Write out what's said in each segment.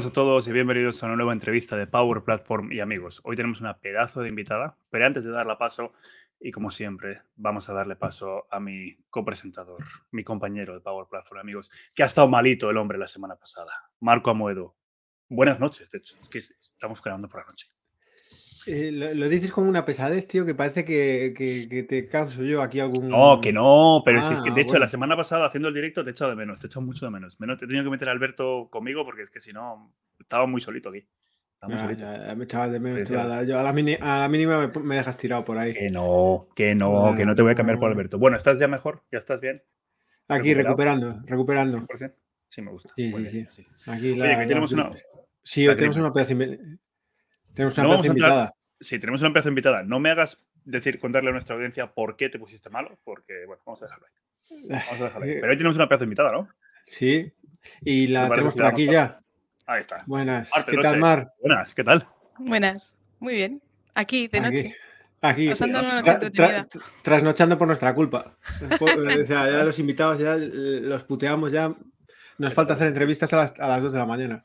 Buenas a todos y bienvenidos a una nueva entrevista de Power Platform y amigos. Hoy tenemos una pedazo de invitada, pero antes de darla paso, y como siempre, vamos a darle paso a mi copresentador, mi compañero de Power Platform, amigos, que ha estado malito el hombre la semana pasada, Marco Amoedo. Buenas noches, de hecho, es que estamos grabando por la noche. Eh, lo, dices como una pesadez, tío, que parece que, que, te causo yo aquí algún. No, que no, pero si es que de ah, hecho la semana pasada haciendo el directo te he echado de menos, te he echado mucho de menos. menos te he tenido que meter a Alberto conmigo porque es que si no, estaba muy solito aquí. Estaba muy solito. me echabas de menos. yo a, la mínima me, dejas tirado por ahí. Que no, que no, que no te voy a cambiar por Alberto. Bueno, ¿estás ya mejor? ¿Ya estás bien? Aquí, recuperando, recuperando. Sí, me gusta. Sí, sí, sí. Aquí la, tenemos una. Sí, tenemos una. Tenemos una no invitada. Sí, tenemos una pedazo invitada. No me hagas decir, contarle a nuestra audiencia por qué te pusiste malo, porque, bueno, vamos a dejarlo ahí. Vamos a dejarlo ahí. Pero hoy tenemos una pedazo invitada, ¿no? Sí, y la tenemos por aquí ya. Ahí está. Buenas. ¿Qué tal, Mar? Buenas, ¿qué tal? Buenas, muy bien. Aquí, de noche. Aquí, trasnochando por nuestra culpa. o sea, ya los invitados ya los puteamos ya. Nos falta hacer entrevistas a las, a las 2 de la mañana.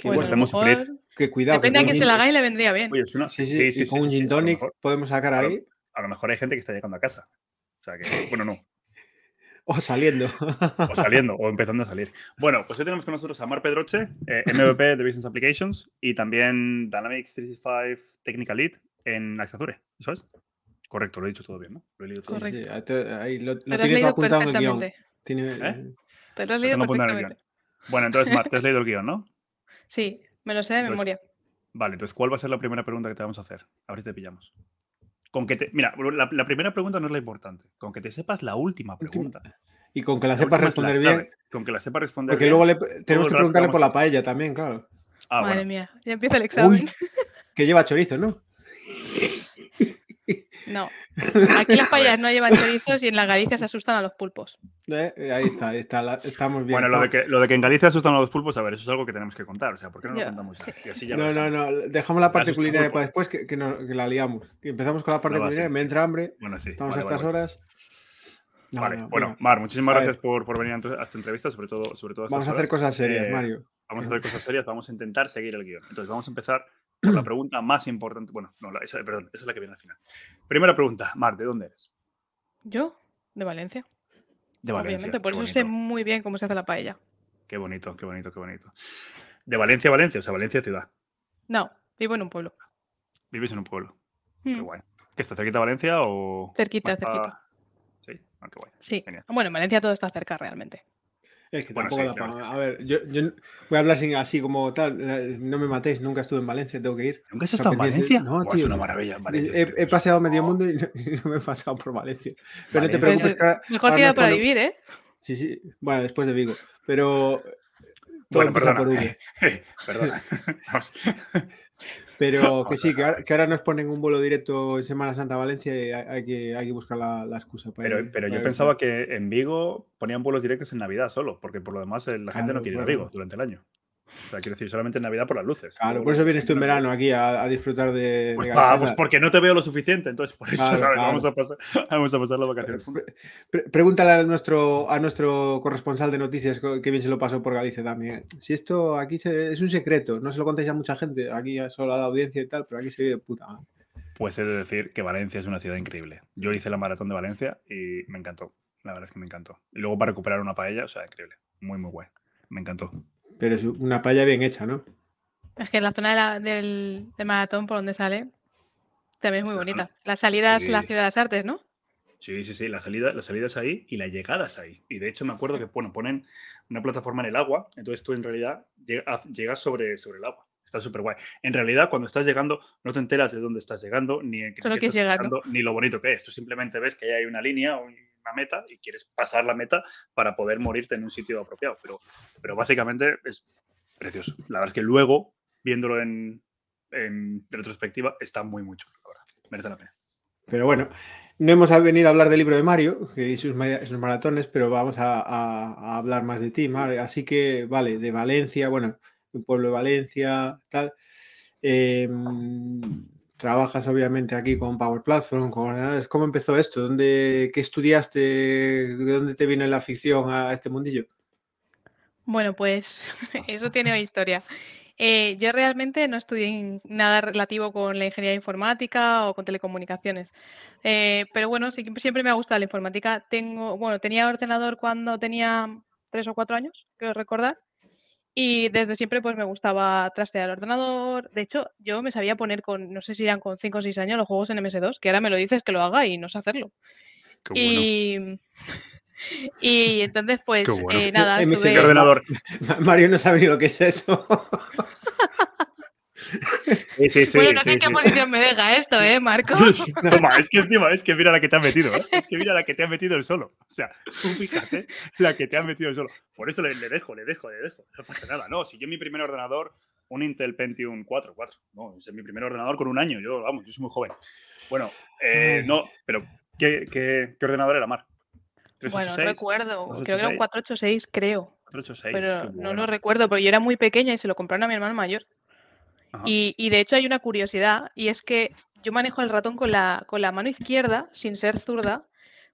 Pues bueno, mejor... Que cuidado. Depende de que se la haga y le vendría bien. sí, sí, sí, con un gin tonic podemos sacar ahí. A lo mejor hay gente que está llegando a casa. O sea que, bueno, no. O saliendo. O saliendo, o empezando a salir. Bueno, pues hoy tenemos con nosotros a Mar Pedroche, eh, MVP de Business Applications y también Dynamics 365 Technical Lead en Axazure. ¿Eso es? Correcto, lo he dicho todo bien, ¿no? Lo he leído todo Correcto. ahí lo, lo tienes apuntado en el guion. Tiene, ¿Eh? Pero lo has leído perfectamente. Bueno, entonces, Mar, te has leído el guion, ¿no? Sí, me lo sé de memoria. Vale, entonces, ¿cuál va a ser la primera pregunta que te vamos a hacer? A ver si te pillamos. Con que te, mira, la, primera pregunta no es la importante. Con que te sepas la última pregunta. Y con que la, sepas responder bien. Con que la sepas responder Porque luego tenemos que preguntarle por la paella también, claro. Ah, Madre mía, ya empieza el examen. que lleva chorizo, ¿no? No. Aquí las payas no llevan chorizos y en la Galicia se asustan a los pulpos. Eh, ahí está, ahí está estamos bien. Bueno, lo de, que, lo de, que, en Galicia asustan a los pulpos, a ver, eso es algo que tenemos que contar. O sea, ¿por qué no lo contamos ya? no, no, no, dejamos la parte culinaria para después que, que, la liamos. empezamos con la parte culinaria, me entra hambre. Bueno, sí. Estamos a estas horas. vale, bueno, Mar, muchísimas gracias por, por, venir a esta entrevista, sobre todo. Sobre todo vamos a hacer cosas serias, eh, Mario. Vamos a hacer cosas serias, vamos a intentar seguir el guion. Entonces, vamos a empezar por la pregunta más importante. Bueno, no, esa, perdón, esa es la que viene al final. Primera pregunta, Mar, ¿de dónde eres? Yo, de Valencia. De Valencia. Obviamente, por eso sé muy bien cómo se hace la paella. Qué bonito, qué bonito, qué bonito. De Valencia a Valencia, o sea, Valencia ciudad. No, vivo en un pueblo. ¿Vives en un pueblo? Qué mm. guay. ¿Qué está cerquita de Valencia o...? Cerquita, cerquita. Sí, ah, qué guay. Sí. Bueno, en Valencia todo está cerca realmente. Es que tampoco da para... A ver, yo, voy a hablar así como tal. Eh, no me matéis, nunca estuve en Valencia, tengo que ir. ¿Nunca has estado en Valencia? No, tío. Es una maravilla. he, paseado medio mundo y no, me he pasado por Valencia. Pero no te preocupes. Pues, mejor tirar para vivir, ¿eh? Sí, sí. Bueno, después de Vigo. Pero. Todo bueno, perdona. Por perdona. Pero que sí, que ahora, nos ponen un vuelo directo en Semana Santa Valencia y hay, que, hay que buscar la, excusa. pero, pero yo pensaba que en Vigo ponían vuelos directos en Navidad solo, porque por lo demás eh, la gente no quiere ir a Vigo durante el año sea, quiero decir, solamente en Navidad por las luces. Claro, por eso vienes tú en verano aquí a, disfrutar de. Pues, pues, porque no te veo lo suficiente, entonces por eso, Vamos, a pasar, vamos a pasar la vacación. pregúntale a nuestro, a nuestro corresponsal de noticias que bien se lo pasó por Galicia también. Si esto aquí es un secreto, no se lo contéis a mucha gente, aquí solo a la audiencia y tal, pero aquí se vive puta. Pues he de decir que Valencia es una ciudad increíble. Yo hice la maratón de Valencia y me encantó. La verdad es que me encantó. Y luego para recuperar una paella, o sea, increíble. Muy, muy guay. Me encantó. Pero es una paella bien hecha, ¿no? Es que la zona del, maratón por donde sale también es muy bonita. La salida es la Ciudad de las Artes, ¿no? Sí, sí, sí. La salida, la salida es ahí y la llegada es ahí. Y de hecho me acuerdo que bueno, ponen una plataforma en el agua, entonces tú en realidad llegas sobre, sobre el agua. Está súper guay. En realidad, cuando estás llegando, no te enteras de dónde estás llegando, ni, en qué estás llegando, ni lo bonito que es. Tú simplemente ves que hay una línea, una meta y quieres pasar la meta para poder morirte en un sitio apropiado. Pero, pero básicamente es precioso. La verdad es que luego, viéndolo en, en retrospectiva, está muy, mucho. La verdad, merece la pena. Pero bueno, no hemos venido a hablar del libro de Mario y sus, maratones, pero vamos a, hablar más de ti, Mario. Así que, vale, de Valencia, bueno, un pueblo de Valencia, tal. Em, Trabajas obviamente aquí con Power Platform, con ¿Cómo empezó esto? ¿Dónde, ¿Qué estudiaste? ¿De dónde te viene la afición a este mundillo? Bueno, pues eso tiene historia. Eh, yo realmente no estudié nada relativo con la ingeniería informática o con telecomunicaciones. Eh, pero bueno, siempre me ha gustado la informática. Tengo, bueno, tenía ordenador cuando tenía tres o cuatro años, quiero recordar. Y desde siempre pues me gustaba trastear el ordenador. De hecho, yo me sabía poner con, no sé si eran con 5 o 6 años los juegos en MS2, que ahora me lo dices que lo haga y no sé hacerlo. Y, y entonces pues eh, nada. MS ordenador. Mario no sabe ni lo que es eso. Sí, sí, sí, bueno, no sé en qué posición me deja esto, ¿eh, Marco? Toma, es que encima, es que mira la que te has metido, ¿eh? Es que mira la que te has metido el solo. O sea, fíjate la que te has metido el solo. Por eso le, dejo, le dejo, le dejo. No pasa nada, no. Si yo mi primer ordenador, un Intel Pentium 4, 4. No, es mi primer ordenador con un año. Yo, vamos, yo soy muy joven. Bueno, eh, no, pero ¿qué, qué, qué ordenador era, Mar? Bueno, no recuerdo. Creo que era un 486, creo. 486. Pero no lo recuerdo, porque yo era muy pequeña y se lo compraron a mi hermano mayor. Y, de hecho hay una curiosidad y es que yo manejo el ratón con la, con la mano izquierda sin ser zurda,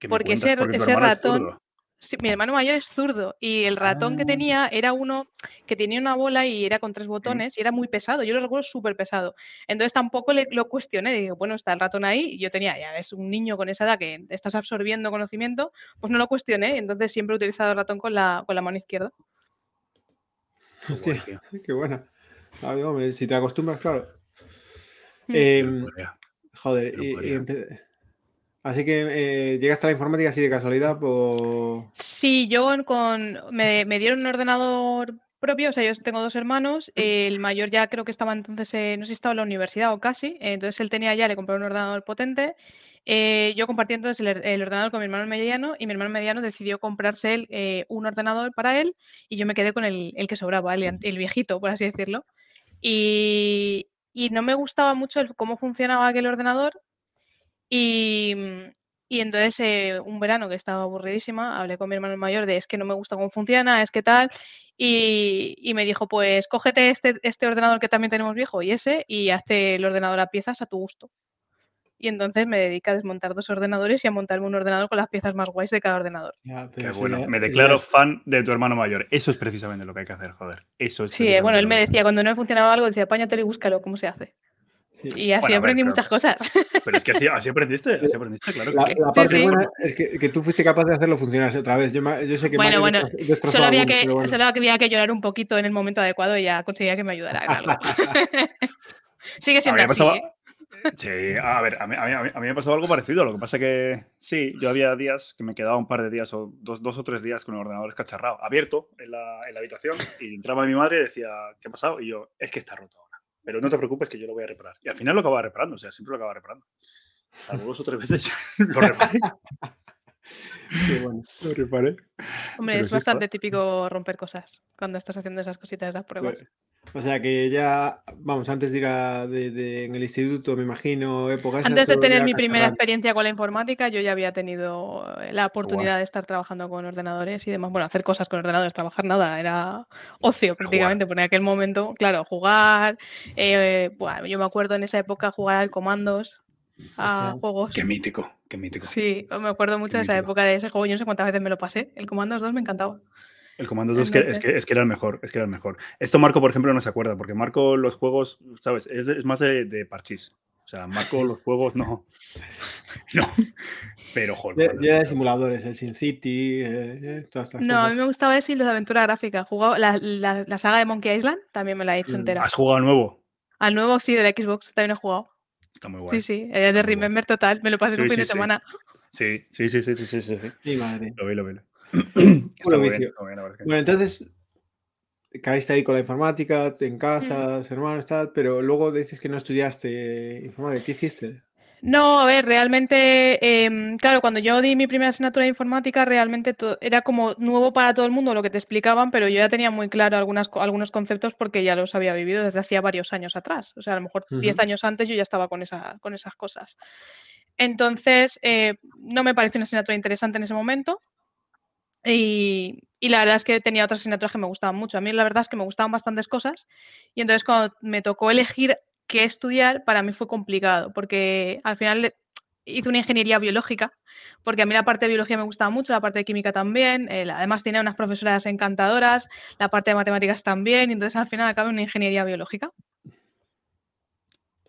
porque ese, ese ratón... mi hermano mayor es zurdo y el ratón que ah. tenía era uno que tenía una bola y era con tres botones y era muy pesado. Yo lo recuerdo súper pesado. Entonces tampoco le, lo cuestioné. Digo, bueno, está el ratón ahí. Y yo tenía, ya es un niño con esa edad que estás absorbiendo conocimiento, pues no lo cuestioné. Entonces siempre he utilizado el ratón con la, con la mano izquierda. Hostia, qué buena si te acostumbras, claro. Mm. Em, joder, así que eh, llegaste a la informática así de casualidad. Por... Sí, yo con me, dieron un ordenador propio, o sea, yo tengo dos hermanos, el mayor ya creo que estaba entonces, eh, no sé si estaba en la universidad o casi, entonces él tenía ya, le compré un ordenador potente, eh, yo compartí entonces el, ordenador con mi hermano mediano y mi hermano mediano decidió comprarse él un ordenador para él y yo me quedé con el, que sobraba, el, viejito, por así decirlo. Y, no me gustaba mucho cómo funcionaba aquel ordenador. Y, entonces eh, un verano que estaba aburridísima, hablé con mi hermano mayor de es que no me gusta cómo funciona, es que tal. Y, me dijo, pues cógete este, este ordenador que también tenemos viejo y ese y hazte el ordenador a piezas a tu gusto y entonces me dedico a desmontar dos ordenadores y a montarme un ordenador con las piezas más guays de cada ordenador. Qué bueno, me declaro fan de tu hermano mayor. Eso es precisamente lo que hay que hacer, joder. Eso es sí, bueno, él me decía, cuando no funcionaba algo, decía, apáñate y búscalo, ¿cómo se hace? Y así aprendí muchas cosas. Pero es que así, así aprendiste, así aprendiste, claro. Que la, parte buena es que, que, tú fuiste capaz de hacerlo funcionar otra vez. Yo, yo sé que bueno, bueno, solo había, que, solo había que llorar un poquito en el momento adecuado y ya conseguía que me ayudara algo. Sigue siendo así, ¿eh? Sí, a ver, a mí, me ha pasado algo parecido. Lo que pasa que sí, yo había días que me quedaba un par de días o dos, dos o tres días con el ordenador escacharrado, abierto en la, en la, habitación y entraba mi madre y decía, ¿qué ha pasado? Y yo, es que está roto ahora. Pero no te preocupes que yo lo voy a reparar. Y al final lo acababa reparando, o sea, siempre lo acababa reparando. Salvo dos o tres veces lo reparé. Qué bueno, lo reparé. Hombre, es bastante típico romper cosas cuando estás haciendo esas cositas, las pruebas. Pues, o sea que ya, vamos, antes de ir a, de, en el instituto, me imagino, épocas. Antes de tener mi primera experiencia con la informática, yo ya había tenido eh, la oportunidad de estar trabajando con ordenadores y demás. Bueno, hacer cosas con ordenadores, trabajar nada, era ocio prácticamente, porque en aquel momento, claro, jugar. Eh, bueno, yo me acuerdo en esa época jugar al comandos, a juegos. Qué mítico, qué mítico. Sí, me acuerdo mucho de esa época de ese juego. Yo no sé cuántas veces me lo pasé. El Comandos 2 me encantaba. El Comando 2 es que, es, que, era el mejor, es que era el mejor. Esto Marco, por ejemplo, no se acuerda, porque Marco los juegos, ¿sabes? Es, más de, de, parchís. O sea, Marco los juegos no. No. Pero, joder. Ya de simuladores, el Sin City, eh, eh, todas estas No, a mí me gustaba ese y los de aventura gráfica. Jugado la, la, saga de Monkey Island también me la he hecho mm, entera. ¿Has jugado al nuevo? Al nuevo, sí, de la Xbox, también he jugado. Está muy guay. Sí, sí, es de Remember total. Me lo pasé un fin de semana. Sí, sí, sí, sí, sí, sí. Sí, sí madre. Lo vi, lo vi. bueno, entonces caíste ahí con la informática, en casa, hermanos, tal, pero luego dices que no estudiaste informática. ¿Qué hiciste? No, a ver, realmente, em, claro, cuando yo di mi primera asignatura de informática, realmente era como nuevo para todo el mundo lo que te explicaban, pero yo ya tenía muy claro algunas, algunos conceptos porque ya los había vivido desde hacía varios años atrás. O sea, a lo mejor 10 años antes yo ya estaba con, esa, con esas cosas. Entonces, eh, no me pareció una asignatura interesante en ese momento. Y, la verdad es que tenía otras asignaturas que me gustaban mucho. A mí la verdad es que me gustaban bastantes cosas y entonces cuando me tocó elegir qué estudiar, para mí fue complicado porque al final hice una ingeniería biológica, porque a mí la parte de biología me gustaba mucho, la parte de química también, eh, además tenía unas profesoras encantadoras, la parte de matemáticas también, y entonces al final acabé en una ingeniería biológica.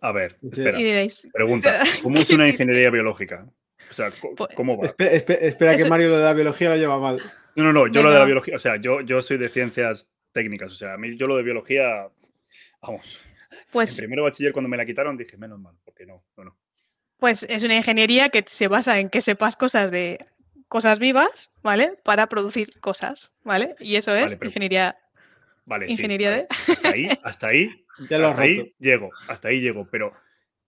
A ver, espera. Y diréis, Pregunta, ¿cómo es una ingeniería biológica? O sea, co- Pues- ¿cómo va? Espe- espe- espera que Mario lo de la biología lo lleva mal. No, no, no, yo lo de la biología, o sea, yo, yo soy de ciencias técnicas, o sea, a mí yo lo de biología, vamos, en pues, primero bachiller cuando me la quitaron dije, menos mal, porque no, no, no. pues es una ingeniería que se basa en que sepas cosas de cosas vivas, ¿vale? Para producir cosas, ¿vale? Y eso es Vale, pero- ingeniería. Vale, sí, Ingeniería vale. Hasta ahí, hasta ahí, Ya hasta ahí llego, hasta ahí llego, pero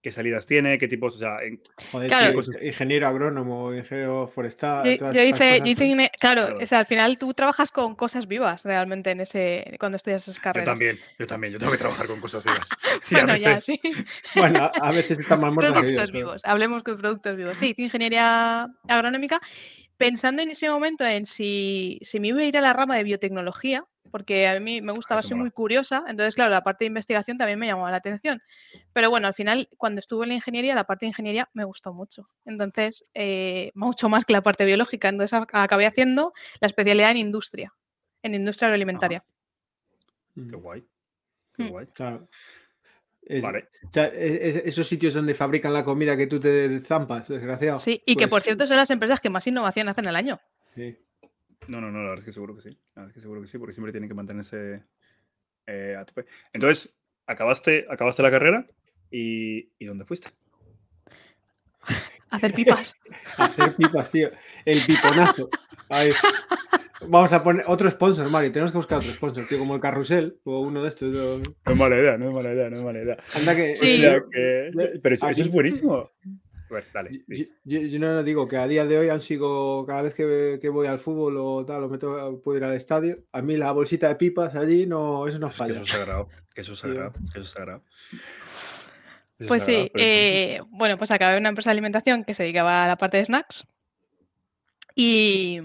¿qué salidas tiene? ¿Qué tipos? O sea, en- Joder, Claro. tío, ingeniero agrónomo, ingeniero forestal. Yo, todas yo hice, yo hice claro, Claro. o sea, al final tú trabajas con cosas vivas realmente en ese, cuando estudias esas yo carreras. también, yo también, yo tengo que trabajar con cosas vivas. Bueno, ya, sí. Bueno, a- veces están más muertos que Productos vivos. pero- vivos. Hablemos de productos vivos. Sí, ingeniería agronómica, pensando en ese momento en si, si me iba a ir a la rama de biotecnología, porque a mí me gustaba, eso soy mola. muy curiosa, entonces, claro, la parte de investigación también me llamaba la atención. Pero bueno, al final, cuando estuve en la ingeniería, la parte de ingeniería me gustó mucho. Entonces, eh, mucho más que la parte biológica. Entonces, ac- acabé haciendo la especialidad en industria, en industria agroalimentaria. Qué Mm, guay, qué Mm. guay. Claro. Es- Vale. o sea, e- es- esos sitios donde fabrican la comida que tú te zampas, desgraciado. Sí, y que por Pues, cierto son las empresas que más innovación hacen al año. sí. No, no, no, la verdad es que seguro que sí. La verdad es que seguro que sí, porque siempre tienen que mantenerse eh, a tope. Entonces, acabaste, acabaste la carrera y, ¿y dónde fuiste? Hacer pipas. Hacer pipas, tío. El piponazo. Ahí. Vamos a poner otro sponsor, Mario. Tenemos que buscar otro sponsor, tío, como el carrusel o uno de estos. No es mala idea, no es mala idea, no es mala idea. Anda que. Sí. O sea que- yo- pero eso, eso es buenísimo. Dale. Yo, di. yo- yo no digo que a día de hoy han sido cada vez que, que voy al fútbol o tal, o me puedo ir al estadio, a mí la bolsita de pipas allí no, eso no Es que falla. eso es sagrado, que eso es Sí. sagrado, que eso es sagrado. Eso Pues sagrado, sí, pero eh, bueno, pues acabé en una empresa de alimentación que se dedicaba a la parte de snacks. Y,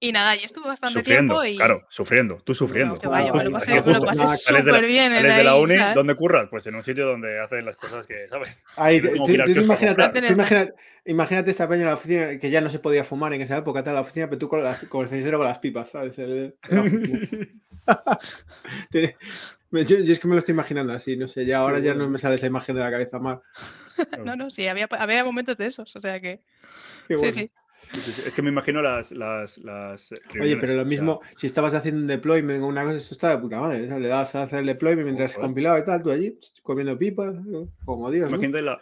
y nada, yo estuve bastante Sufriendo, tiempo y claro, sufriendo, tú sufriendo. que vaya, me lo pasé, lo Sales de la- súper bien. en Sales de la uni, ¿sabes? ¿dónde curras? Pues en un sitio donde hacen las cosas que, ¿sabes? Ahí, tú- tú- tú imagínate, esta peña en la oficina que ya no se podía fumar en esa época, tal, la oficina, pero tú con, las- con el cenicero con las pipas, ¿sabes? El- la yo, yo es que me lo estoy imaginando así, no sé, ya ahora ya no me sale esa imagen de la cabeza más. No, no, sí, había, había momentos de esos, o sea que Qué sí, bueno. sí. Sí, sí, sí. Es que me imagino las, las, las Oye, pero lo sea, mismo, si estabas haciendo un deployment o una cosa, esto está de puta madre. ¿sabes? Le dabas a hacer el deployment mientras se compilaba y tal, tú allí comiendo pipas, ¿no? como Dios. ¿no? Imagínate la.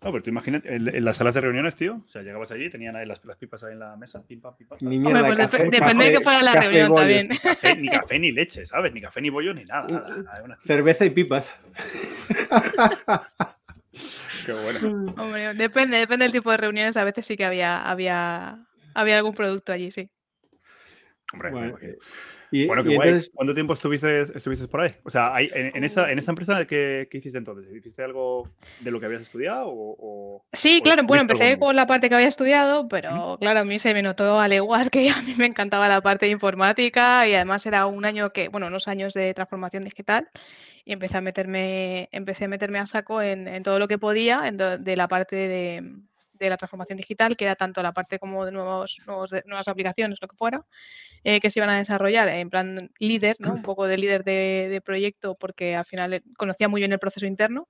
No, pero tú imagínate en, en las salas de reuniones, tío. O sea, llegabas allí, tenían ahí las, las pipas ahí en la mesa, pim, pam, pim, pam, Ni mierda Hombre, pues café, dep- depende de que fuera la café reunión bollos. también. Café, ni café ni leche, ¿sabes? Ni café ni bollo ni nada. nada, Cerveza y pipas. Qué bueno. Hombre, depende, depende del tipo de reuniones. A veces sí que había, había, había algún producto allí, sí. Hombre, Bueno, y, Bueno, qué y guay. entonces, ¿Cuánto tiempo estuviste, estuviste por ahí? O sea, en, en esa, en esa empresa, ¿qué, qué hiciste entonces? ¿Hiciste algo de lo que habías estudiado o...? o- Sí, o claro, bueno, empecé con la parte que había estudiado, pero claro, a mí se me notó a leguas que a mí me encantaba la parte de informática y además era un año que, bueno, unos años de transformación digital y empecé a meterme, empecé a meterme a saco en, en todo lo que podía en do- de la parte de, de la transformación digital, que era tanto la parte como de nuevos, nuevos de- nuevas aplicaciones, lo que fuera, eh, que se iban a desarrollar en plan líder, ¿no? Un poco de líder de, de proyecto, porque al final eh, conocía muy bien el proceso interno.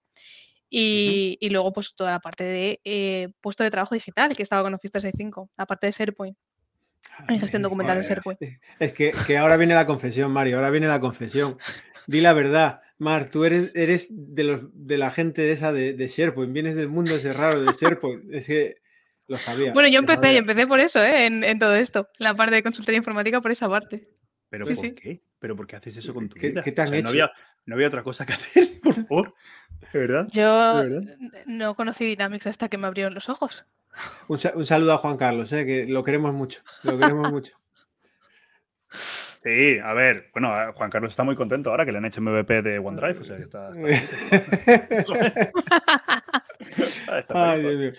Y, y luego, pues toda la parte de eh, puesto de trabajo digital que estaba con Office 365, la parte de SharePoint, en gestión documental en joder. SharePoint. es que, que ahora viene la confesión, Mario, ahora viene la confesión. Di la verdad, Mar, tú eres, eres de, los, de la gente esa de, de SharePoint, vienes del mundo ese raro de SharePoint. Es que lo sabía. Bueno, yo empecé, yo empecé por eso, ¿eh? en, en todo esto, la parte de consultoría informática por esa parte. ¿Pero Sí, por sí. qué? ¿Pero por qué haces eso con tu ¿Qué- vida? qué te han O sea, hecho? No había, no había otra cosa que hacer, por favor. ¿De verdad? Yo ¿De verdad? n- no conocí Dynamics hasta que me abrieron los ojos. Un saludo a Juan Carlos, eh, que lo queremos mucho. Lo queremos mucho. Sí, a ver, bueno, a Juan Carlos está muy contento ahora que le han hecho MVP de OneDrive, o sea que está... está. Está Ay, Dios mío.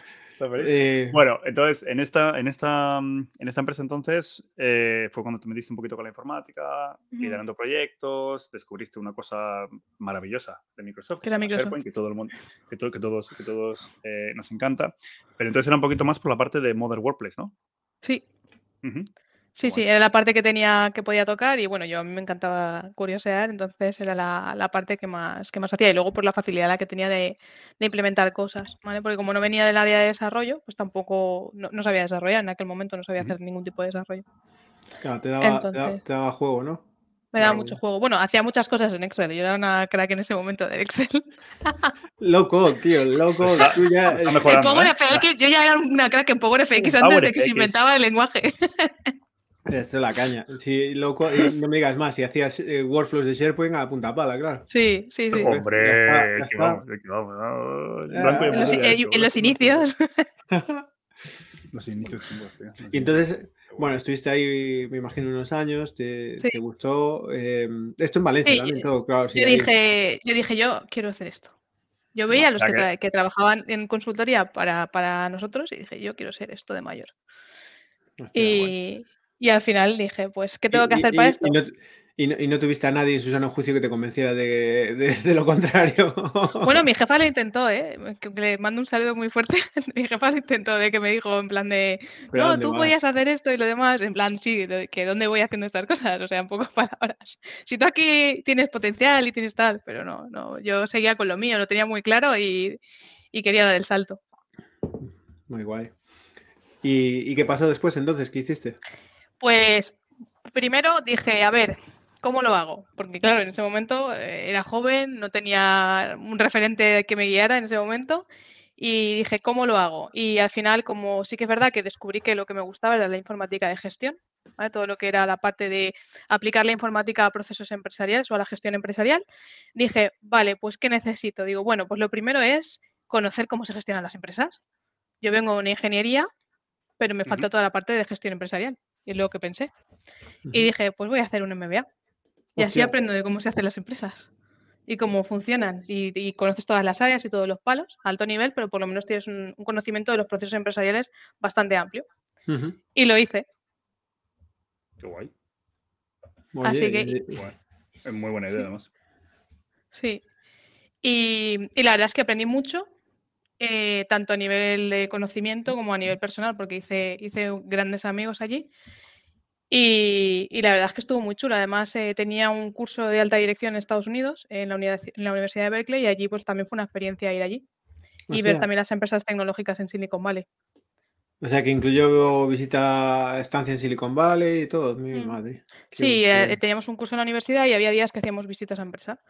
Eh, Bueno, entonces, en esta, en esta, en esta empresa entonces eh, fue cuando te metiste un poquito con la informática, Ujú. liderando proyectos, descubriste una cosa maravillosa de Microsoft, Que era Microsoft. SharePoint, que todo el mundo, que, to- que todos, que todos eh, nos encanta. Pero entonces era un poquito más por la parte de Modern Workplace, ¿no? Sí, Ujú. Sí, sí, era la parte que tenía, que podía tocar y bueno, yo a mí me encantaba curiosear, entonces era la, la parte que más, que más hacía y luego por la facilidad la que tenía de, de implementar cosas, ¿vale? Porque como no venía del área de desarrollo, pues tampoco, no, no sabía desarrollar, en aquel momento no sabía hacer ningún tipo de desarrollo. claro, te daba, te daba- Entonces- te daba juego, ¿no? Me daba Claro. mucho juego. Bueno, hacía muchas cosas en Excel, yo era una crack en ese momento de Excel. Loco, tío, loco, Está- tú ya. está eh, En mejorando, Power ¿eh? FX, yo ya era una crack en Power FX antes Power de que se inventaba el lenguaje. Esto es la caña. Loco, y no me digas más, si hacías eh, workflows de SharePoint a punta pala, claro. Sí, sí, sí. Hombre, En los, inicios. Los inicios chungos, tío. Y entonces, bueno, estuviste ahí, me imagino, unos años, te, Sí. te gustó. eh, esto en Valencia Sí, también, todo, claro. sí, Yo ahí. dije, yo dije, yo quiero hacer esto. Yo veía a los que, que- tra- que trabajaban en consultoría para, para nosotros y dije, yo quiero ser esto de mayor. Hostia, Y, y al final dije, pues, ¿qué tengo que hacer y- para esto? Y no, y no- y no tuviste a nadie en su sano juicio que te convenciera de, de- de lo contrario. Bueno, mi jefa lo intentó, ¿eh? Le mando un saludo muy fuerte. Mi jefa lo intentó, de que me dijo en plan de, ¿Pero a no, tú vas? podías hacer esto y lo demás. En plan, sí, que dónde voy haciendo estas cosas, o sea, en pocas palabras. Si tú aquí tienes potencial y tienes tal, pero no, no, yo seguía con lo mío, lo tenía muy claro y, y quería dar el salto. Muy guay. ¿Y, y qué pasó después entonces? ¿Qué hiciste? Pues primero dije, a ver, ¿cómo lo hago? Porque claro, en ese momento eh, era joven, no tenía un referente que me guiara en ese momento y dije, ¿cómo lo hago? Y al final, como sí que es verdad que descubrí que lo que me gustaba era la informática de gestión, ¿vale? todo lo que era la parte de aplicar la informática a procesos empresariales o a la gestión empresarial, dije, vale, pues ¿qué necesito? Digo, bueno, pues lo primero es conocer cómo se gestionan las empresas. Yo vengo de una ingeniería, pero me falta toda la parte de gestión empresarial. Y es lo que pensé. Y dije, pues voy a hacer un MBA. Y así aprendo de cómo se hacen las empresas y cómo funcionan. Y, y conoces todas las áreas y todos los palos a alto nivel, pero por lo menos tienes un, un conocimiento de los procesos empresariales bastante amplio. Y lo hice. Qué guay. Oye, Así que- eh, Guay. Es muy buena idea, además. Sí. Y, y la verdad es que aprendí mucho, eh, tanto a nivel de conocimiento como a nivel personal, porque hice, hice grandes amigos allí. Y, y la verdad es que estuvo muy chulo. Además, eh, tenía un curso de alta dirección en Estados Unidos, en la, unidad- en la Universidad de Berkeley, y allí pues también fue una experiencia ir allí y ver hostia. también las empresas tecnológicas en Silicon Valley. O sea, que incluyó visita a estancia en Silicon Valley y todo. Mi Mm. madre. Qué- Sí, eh, teníamos un curso en la universidad y había días que hacíamos visitas a empresas, qué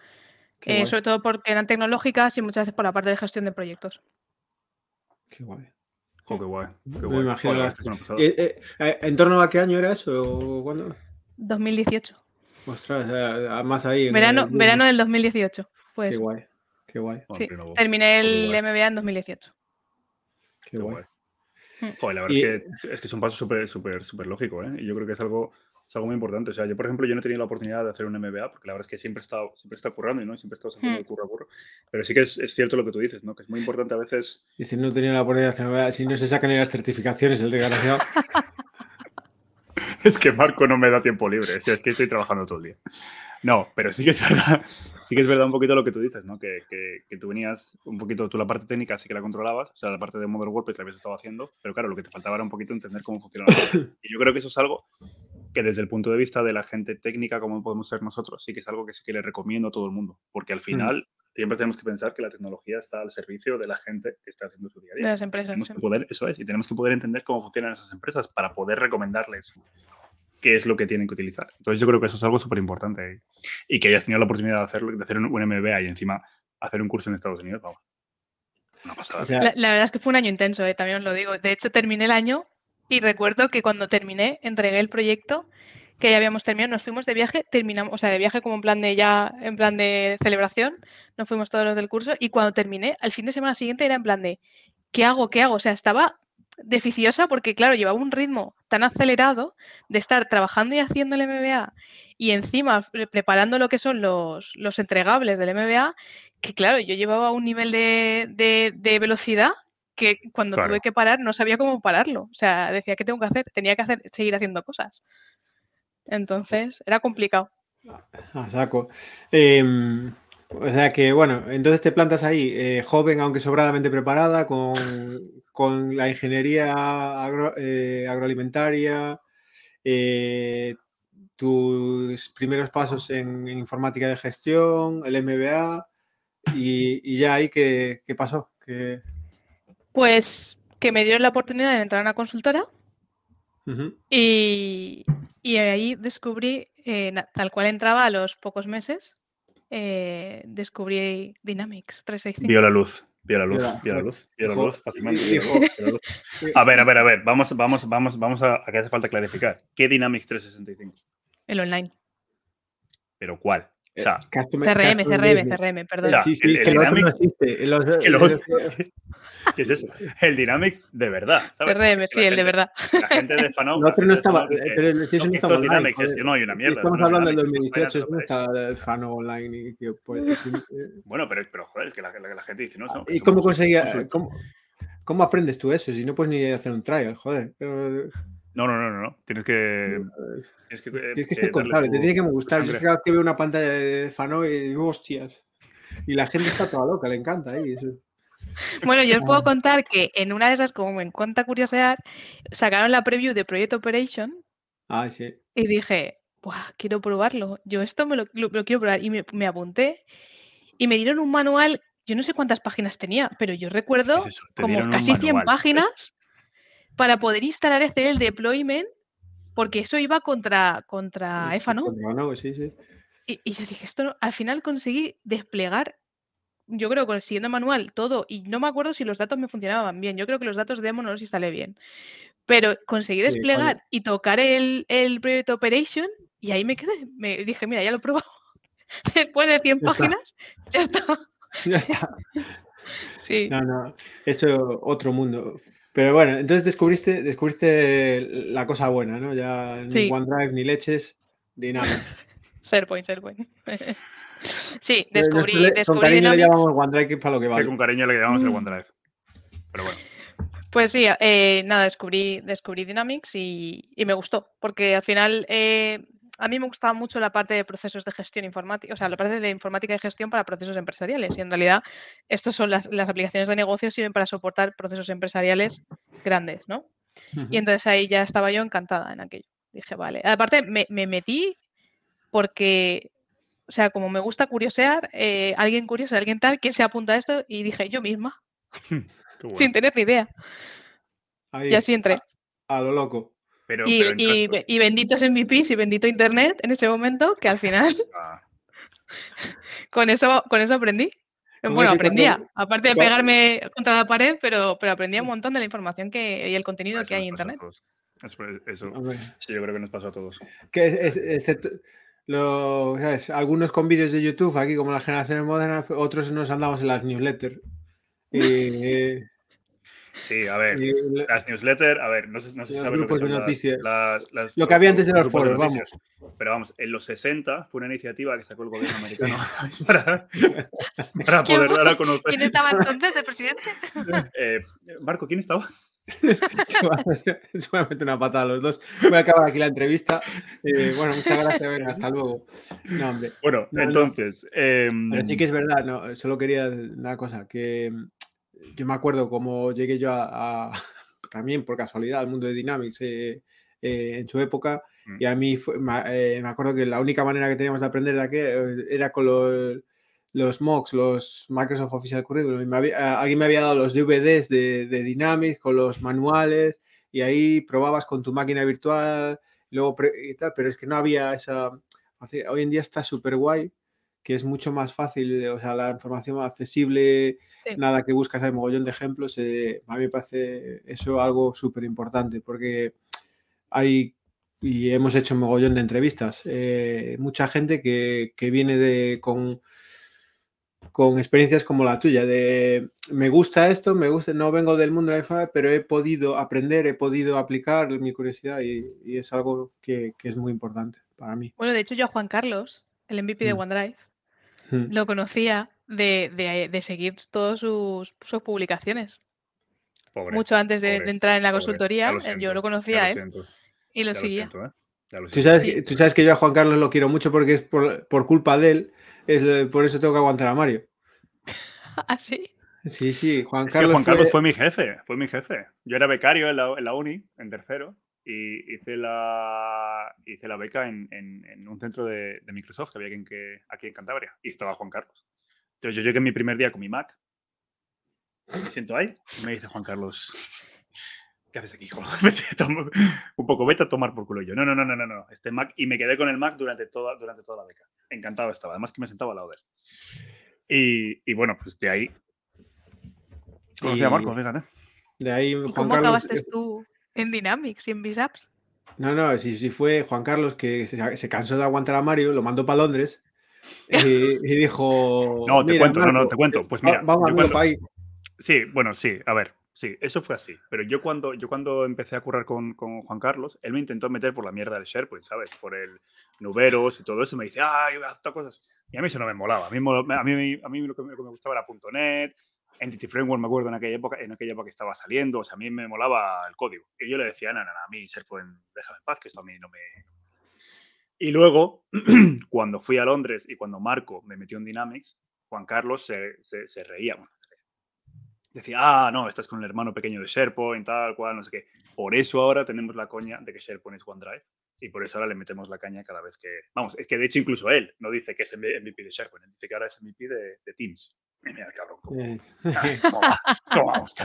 eh, guay, sobre todo porque eran tecnológicas y muchas veces por la parte de gestión de proyectos. qué guay. Jo, qué guay. Qué Me imagino Joder, la-. Eh, eh, eh, ¿En torno a qué año era eso? ¿O cuándo? 2018. Ostras, eh, más ahí. en Verano, el verano del 2018. Pues Qué guay, qué guay, sí, terminé el guay. MBA en 2018. qué Qué guay. guay. Mm. Joder, la verdad Y- es, que, es que es un paso súper, súper, súper lógico, ¿eh? Y yo creo que es algo, es algo muy importante. O sea, yo, por ejemplo, yo no he tenido la oportunidad de hacer un MBA, porque la verdad es que siempre he estado, siempre he estado currando y no siempre he estado saltando Mm. de curro a curro. Pero sí que es, es cierto lo que tú dices, ¿no? Que es muy importante a veces. Dice, no tenía la oportunidad de hacer nada. Si no se sacan ni las certificaciones, el desgraciado. Es que Marco no me da tiempo libre, o sea, es que estoy trabajando todo el día. No, pero sí que es verdad, sí que es verdad un poquito lo que tú dices, ¿no? Que, que, que tú venías un poquito, tú la parte técnica sí que la controlabas, o sea, la parte de Modern WordPress la habías estado haciendo, pero claro, lo que te faltaba era un poquito entender cómo funciona la cosa. Y yo creo que eso es algo que desde el punto de vista de la gente técnica, como podemos ser nosotros, sí que es algo que sí que le recomiendo a todo el mundo, porque al final siempre tenemos que pensar que la tecnología está al servicio de la gente que está haciendo su día a De día. las empresas. Tenemos sí. que poder, eso es, y tenemos que poder entender cómo funcionan esas empresas para poder recomendarles qué es lo que tienen que utilizar. Entonces yo creo que eso es algo súper importante y, y que hayas tenido la oportunidad de, hacerlo, de hacer un, un MBA y encima hacer un curso en Estados Unidos, vamos. Una pasada. La, la verdad es que fue un año intenso, eh, también os lo digo. De hecho, terminé el año y recuerdo que cuando terminé, entregué el proyecto que ya habíamos terminado, nos fuimos de viaje, terminamos, o sea, de viaje como en plan de ya, en plan de celebración, nos fuimos todos los del curso y cuando terminé, al fin de semana siguiente era en plan de, ¿qué hago? ¿Qué hago? O sea, estaba deficiosa porque, claro, llevaba un ritmo tan acelerado de estar trabajando y haciendo el MBA y encima pre- preparando lo que son los, los entregables del MBA, que claro, yo llevaba un nivel de, de- de velocidad que cuando Claro. tuve que parar no sabía cómo pararlo. O sea, decía, ¿qué tengo que hacer? Tenía que hacer, seguir haciendo cosas. Entonces, era complicado. A saco. Em, o sea que, bueno, entonces te plantas ahí, eh, joven, aunque sobradamente preparada, con, con la ingeniería agro- eh, agroalimentaria, eh, tus primeros pasos en, en informática de gestión, el MBA, y, y ya ahí, ¿qué, qué pasó? Que, Pues que me dieron la oportunidad de entrar a una consultora y, y ahí descubrí, eh, tal cual entraba a los pocos meses, eh, descubrí Dynamics 365. Vio la luz, vio la luz, Vio la- luz, vio la luz fácilmente. A ver, a ver, a ver, vamos, vamos, vamos, vamos a, a que hace falta clarificar. ¿Qué Dynamics 365? El online. ¿Pero cuál? O sea, Customer- CRM, customer CRM, business. CRM, perdón. O sea, sí, sí, el- es el que lo otro no Dynamics- existe. Los- es que lo los- otro- ¿Qué es eso? El Dynamics de verdad, ¿sabes? CRM, sí, la el de gente- verdad. La gente de otro no gente de estaba, pero el "No, no esto estaba es online. Dynamics, es- no hay una mierda. Estamos no hablando del Dynamics, 2018, esto no es- está el Fano online. Y, que, pues, Bueno, pero, pero joder, es que la, la- la gente dice, no, no, ¿Y cómo conseguía, cómo, cómo aprendes tú eso si no puedes ni hacer un trial? Joder. Pero, No, no, no, no, no. Tienes que. Tienes que, eh, Tienes que eh, ser contable, tu- te tiene que gustar. Yo cada vez que veo una pantalla de Fano y digo, hostias. Y la gente está toda loca, le encanta ahí. eso. Bueno, yo os Ah. puedo contar que en una de esas, como me encanta curiosear, sacaron la preview de Project Operation Ah, sí. y dije, Buah, quiero probarlo. Yo esto me lo, lo- lo quiero probar. Y me, me apunté y me dieron un manual, yo no sé cuántas páginas tenía, pero yo recuerdo es eso? Como casi 100 manual. páginas para poder instalar este el deployment, porque eso iba contra, contra EFA, ¿no? No, no, sí, sí. Y, y yo dije, esto no- al final conseguí desplegar, yo creo siguiendo el manual, todo, y no me acuerdo si los datos me funcionaban bien. Yo creo que los datos de demo no los instalé bien. Pero conseguí Sí, desplegar y tocar el, el Project Operation y ahí me quedé. Me dije, mira, ya lo he probado. Después de 100 Ya está. páginas, ya está. Ya está. Sí. No, no. Eso otro mundo. Pero bueno, entonces descubriste, descubriste la cosa buena, ¿no? Ya ni Sí. OneDrive ni leches, Dynamics. SharePoint, SharePoint. sí, descubrí, le- con descubrí cariño le Dynamics. llamamos OneDrive que es para lo que vale. con cariño le llamamos el Mm. OneDrive. Pero bueno. Pues sí, eh, nada, descubrí, descubrí Dynamics y, y me gustó, porque al final eh, a mí me gustaba mucho la parte de procesos de gestión informática, o sea, la parte de informática y gestión para procesos empresariales. Y en realidad, estas son las, las aplicaciones de negocio, sirven para soportar procesos empresariales grandes, ¿no? Y entonces ahí ya estaba yo encantada en aquello. Dije, vale. Aparte, me, me metí porque, o sea, como me gusta curiosear, eh, alguien curioso, alguien tal, ¿quién se apunta a esto? Y dije, yo misma, bueno. sin tener ni idea. Ahí, Y así entré. a lo loco. Pero, Y, pero y, y benditos MVPs y bendito Internet en ese momento, que al final Ah, con eso, con eso aprendí. Bueno, aprendía, cuando- aparte de pegarme contra la pared, pero, pero aprendía un montón de la información que, y el contenido eso que hay en Internet. Eso, sí, yo creo que nos pasó a todos. que es- es- excepto lo- ¿sabes? algunos con vídeos de YouTube, aquí como las generaciones modernas, otros nos andamos en las newsletters. Y, Sí, a ver. y- Las newsletters, a ver, no sé, no sé si Los sabes lo que grupos de son las- noticias. las- las- Lo que había antes de los foros, noticias. Pero vamos, en los 60 fue una iniciativa que sacó el gobierno americano para, para ¿Quién poder dar a conocer. ¿Quién estaba entonces de presidente? Eh, Marco, ¿quién estaba? Seguramente una patada a los dos. Voy a acabar aquí la entrevista. Eh, bueno, muchas gracias. Venga, hasta luego. No, hombre. Bueno, No, no. entonces. em, Pero sí que es verdad, no, solo quería una cosa, que yo me acuerdo cómo llegué yo a, a- también por casualidad al mundo de Dynamics eh, eh, en su época Mm. y a mí fue- me, eh, me acuerdo que la única manera que teníamos de aprender de aquel eh, era con los, los mocks, los Microsoft Official Curriculum. y me había- alguien me había dado los DVDs de, de Dynamics con los manuales y ahí probabas con tu máquina virtual luego y tal, pero es que no había esa... Hoy en día está súper guay que es mucho más fácil, o sea, la información más accesible, Sí. nada que buscas, hay mogollón de ejemplos, eh, a mí me parece eso algo súper importante, porque hay, y hemos hecho mogollón de entrevistas, eh, mucha gente que, que viene de, con, con experiencias como la tuya, de me gusta esto, me gusta, no vengo del mundo de la información, pero he podido aprender, he podido aplicar mi curiosidad y, y es algo que, que es muy importante para mí. Bueno, de hecho yo a Juan Carlos, el MVP de Mm. OneDrive, Lo conocía de, de- de seguir todas sus, sus publicaciones. mucho antes de, entrar en la consultoría. yo lo conocía, ¿eh? Y lo seguía. ¿Tú, sabes, que yo a Juan Carlos lo quiero mucho porque es por, culpa de él, es, por eso tengo que aguantar a Mario. ¿Ah, sí? Sí, sí, Juan Carlos. Juan Carlos fue... mi jefe, fue mi jefe. Yo era becario en la, uni, en tercero, y hice la, hice la beca en, un centro de, Microsoft que había aquí en, aquí en Cantabria, y estaba Juan Carlos. Entonces yo llegué mi primer día con mi Mac, me siento ahí, y me dice Juan Carlos, ¿qué haces aquí, hijo? un poco, vete a tomar por culo yo. No, no, no, no, no, no, este Mac, y me quedé con el Mac durante toda, durante toda la beca. Encantado estaba, además que me sentaba al lado de él. Y, y bueno, pues de ahí Conocí a Marcos, fíjate. De ahí Juan ¿Cómo Carlos, acabaste tú en Dynamics y en Bisaps? No, no, sí, sí fue Juan Carlos que se, cansó de aguantar a Mario, lo mandó para Londres y, dijo. No, te cuento, no, no, te cuento. Pues mira, vamos a ahí. Sí, bueno, sí, a ver, sí, eso fue así. Pero yo cuando, yo cuando empecé a currar con, con, Juan Carlos, él me intentó meter por la mierda del SharePoint, ¿sabes? Por el Nuberos y todo eso. Me dice, ay, haz cosas. Y a mí eso no me molaba. A mí, a mí, a mí lo, que me, gustaba era .NET, Entity Framework, me acuerdo en aquella época, en aquella época que estaba saliendo, o sea, a mí me molaba el código. Y yo le decía, no, no, no, a mí SharePoint, déjame en paz, que esto a mí no me... Y luego, cuando fui a Londres y cuando Marco me metió en Dynamics, Juan Carlos se, se, reía. decía, ah, no, estás con el hermano pequeño de SharePoint, tal cual, no sé qué. Por eso ahora tenemos la coña de que SharePoint es OneDrive. Y por eso ahora le metemos la caña cada vez que... Vamos, es que de hecho incluso él no dice que es MVP de SharePoint, dice que ahora es MVP de, de Teams. Mira el cabrón. ¿Cómo, vamos?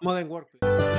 Modern Workplace.